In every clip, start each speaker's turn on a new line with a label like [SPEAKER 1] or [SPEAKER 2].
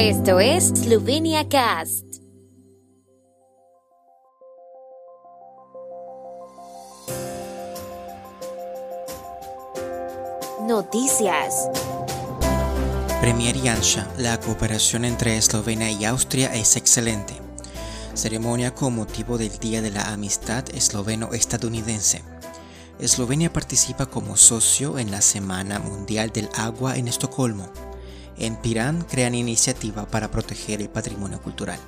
[SPEAKER 1] Esto es Slovenia Cast. Noticias.
[SPEAKER 2] Premier Janša, la cooperación entre Eslovenia y Austria es excelente. Ceremonia con motivo del Día de la Amistad Esloveno-Estadounidense. Eslovenia participa como socio en la Semana Mundial del Agua en Estocolmo. En Pirán crean iniciativa para proteger el patrimonio cultural.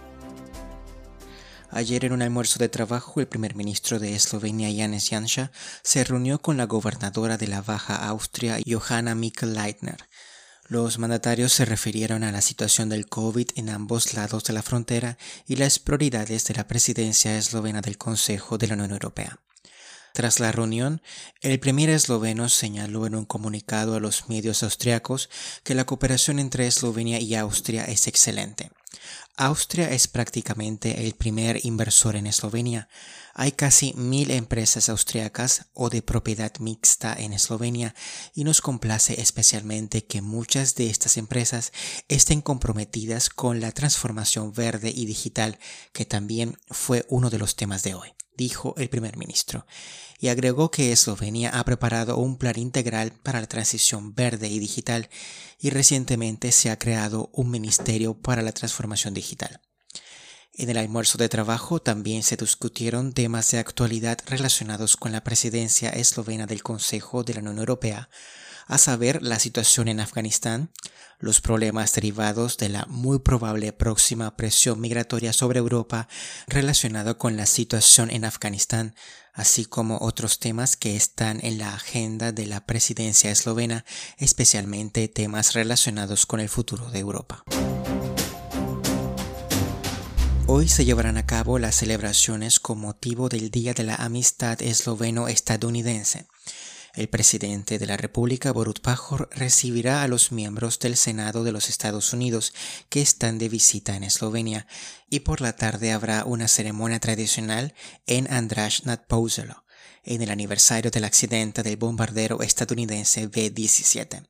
[SPEAKER 2] Ayer en un almuerzo de trabajo, el primer ministro de Eslovenia, Janez Janša, se reunió con la gobernadora de la Baja Austria, Johanna Mikl-Leitner. Los mandatarios se refirieron a la situación del COVID en ambos lados de la frontera y las prioridades de la presidencia eslovena del Consejo de la Unión Europea. Tras la reunión, el primer esloveno señaló en un comunicado a los medios austriacos que la cooperación entre Eslovenia y Austria es excelente. Austria es prácticamente el primer inversor en Eslovenia. Hay casi mil empresas austriacas o de propiedad mixta en Eslovenia y nos complace especialmente que muchas de estas empresas estén comprometidas con la transformación verde y digital, que también fue uno de los temas de hoy dijo el primer ministro, y agregó que Eslovenia ha preparado un plan integral para la transición verde y digital y recientemente se ha creado un ministerio para la transformación digital. En el almuerzo de trabajo también se discutieron temas de actualidad relacionados con la presidencia eslovena del Consejo de la Unión Europea, a saber la situación en Afganistán, los problemas derivados de la muy probable próxima presión migratoria sobre Europa relacionado con la situación en Afganistán, así como otros temas que están en la agenda de la presidencia eslovena, especialmente temas relacionados con el futuro de Europa. Hoy se llevarán a cabo las celebraciones con motivo del Día de la Amistad Esloveno-Estadounidense. El presidente de la República, Borut Pajor, recibirá a los miembros del Senado de los Estados Unidos que están de visita en Eslovenia y por la tarde habrá una ceremonia tradicional en András Pozelo, en el aniversario del accidente del bombardero estadounidense B-17.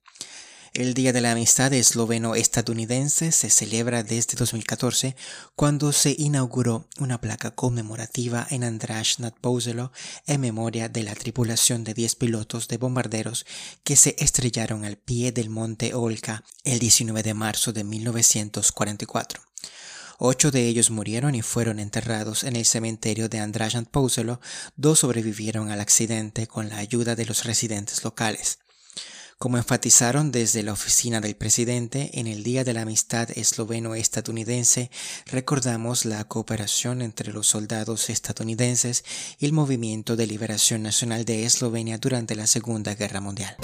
[SPEAKER 2] El Día de la Amistad esloveno-estadounidense se celebra desde 2014 cuando se inauguró una placa conmemorativa en András Pozelo en memoria de la tripulación de 10 pilotos de bombarderos que se estrellaron al pie del monte Olka el 19 de marzo de 1944. Ocho de ellos murieron y fueron enterrados en el cementerio de András Pozelo, dos sobrevivieron al accidente con la ayuda de los residentes locales. Como enfatizaron desde la oficina del presidente, en el Día de la Amistad Esloveno-Estadounidense recordamos la cooperación entre los soldados estadounidenses y el Movimiento de Liberación Nacional de Eslovenia durante la Segunda Guerra Mundial.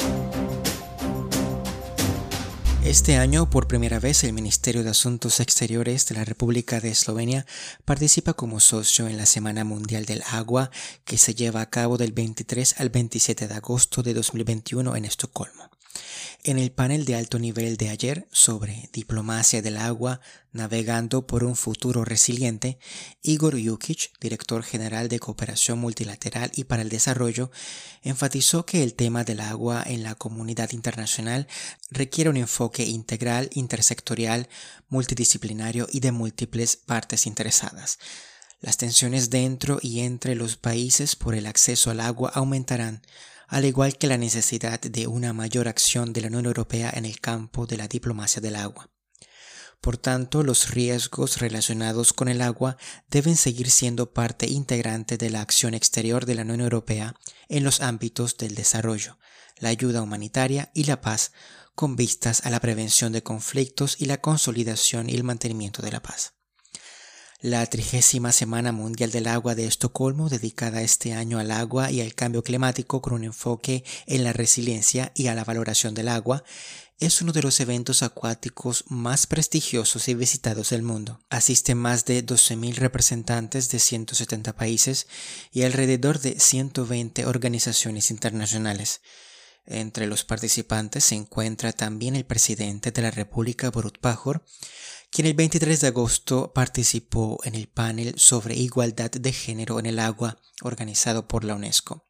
[SPEAKER 2] Este año, por primera vez, el Ministerio de Asuntos Exteriores de la República de Eslovenia participa como socio en la Semana Mundial del Agua que se lleva a cabo del 23 al 27 de agosto de 2021 en Estocolmo. En el panel de alto nivel de ayer sobre diplomacia del agua navegando por un futuro resiliente, Igor Yukic, director general de Cooperación Multilateral y para el Desarrollo, enfatizó que el tema del agua en la comunidad internacional requiere un enfoque integral, intersectorial, multidisciplinario y de múltiples partes interesadas. Las tensiones dentro y entre los países por el acceso al agua aumentarán al igual que la necesidad de una mayor acción de la Unión Europea en el campo de la diplomacia del agua. Por tanto, los riesgos relacionados con el agua deben seguir siendo parte integrante de la acción exterior de la Unión Europea en los ámbitos del desarrollo, la ayuda humanitaria y la paz, con vistas a la prevención de conflictos y la consolidación y el mantenimiento de la paz. La trigésima Semana Mundial del Agua de Estocolmo, dedicada este año al agua y al cambio climático con un enfoque en la resiliencia y a la valoración del agua, es uno de los eventos acuáticos más prestigiosos y visitados del mundo. Asisten más de 12.000 representantes de 170 países y alrededor de 120 organizaciones internacionales. Entre los participantes se encuentra también el presidente de la República, Borut Pajor, el 23 de agosto participó en el panel sobre igualdad de género en el agua organizado por la UNESCO.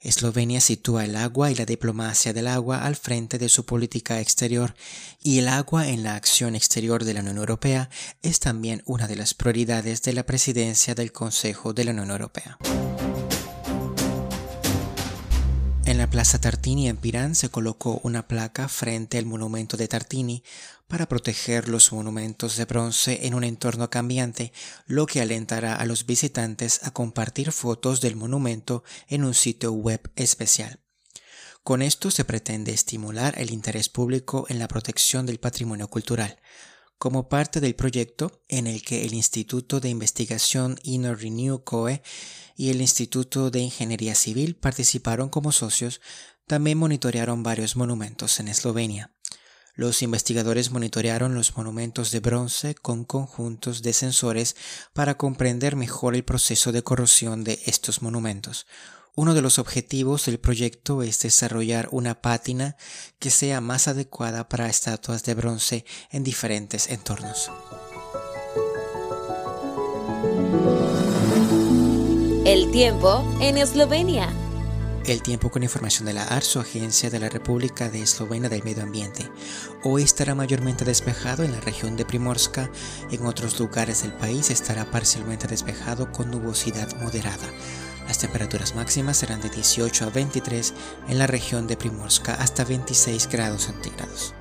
[SPEAKER 2] Eslovenia sitúa el agua y la diplomacia del agua al frente de su política exterior y el agua en la acción exterior de la Unión Europea es también una de las prioridades de la presidencia del Consejo de la Unión Europea. La Plaza Tartini en Pirán se colocó una placa frente al monumento de Tartini para proteger los monumentos de bronce en un entorno cambiante, lo que alentará a los visitantes a compartir fotos del monumento en un sitio web especial. Con esto se pretende estimular el interés público en la protección del patrimonio cultural como parte del proyecto en el que el Instituto de Investigación Inner Renew COE y el Instituto de Ingeniería Civil participaron como socios, también monitorearon varios monumentos en Eslovenia. Los investigadores monitorearon los monumentos de bronce con conjuntos de sensores para comprender mejor el proceso de corrosión de estos monumentos, uno de los objetivos del proyecto es desarrollar una pátina que sea más adecuada para estatuas de bronce en diferentes entornos.
[SPEAKER 1] El tiempo en Eslovenia.
[SPEAKER 2] El tiempo con información de la ARSO, Agencia de la República de Eslovenia del Medio Ambiente. Hoy estará mayormente despejado en la región de Primorska. En otros lugares del país estará parcialmente despejado con nubosidad moderada. Las temperaturas máximas serán de 18 a 23 en la región de Primorska hasta 26 grados centígrados.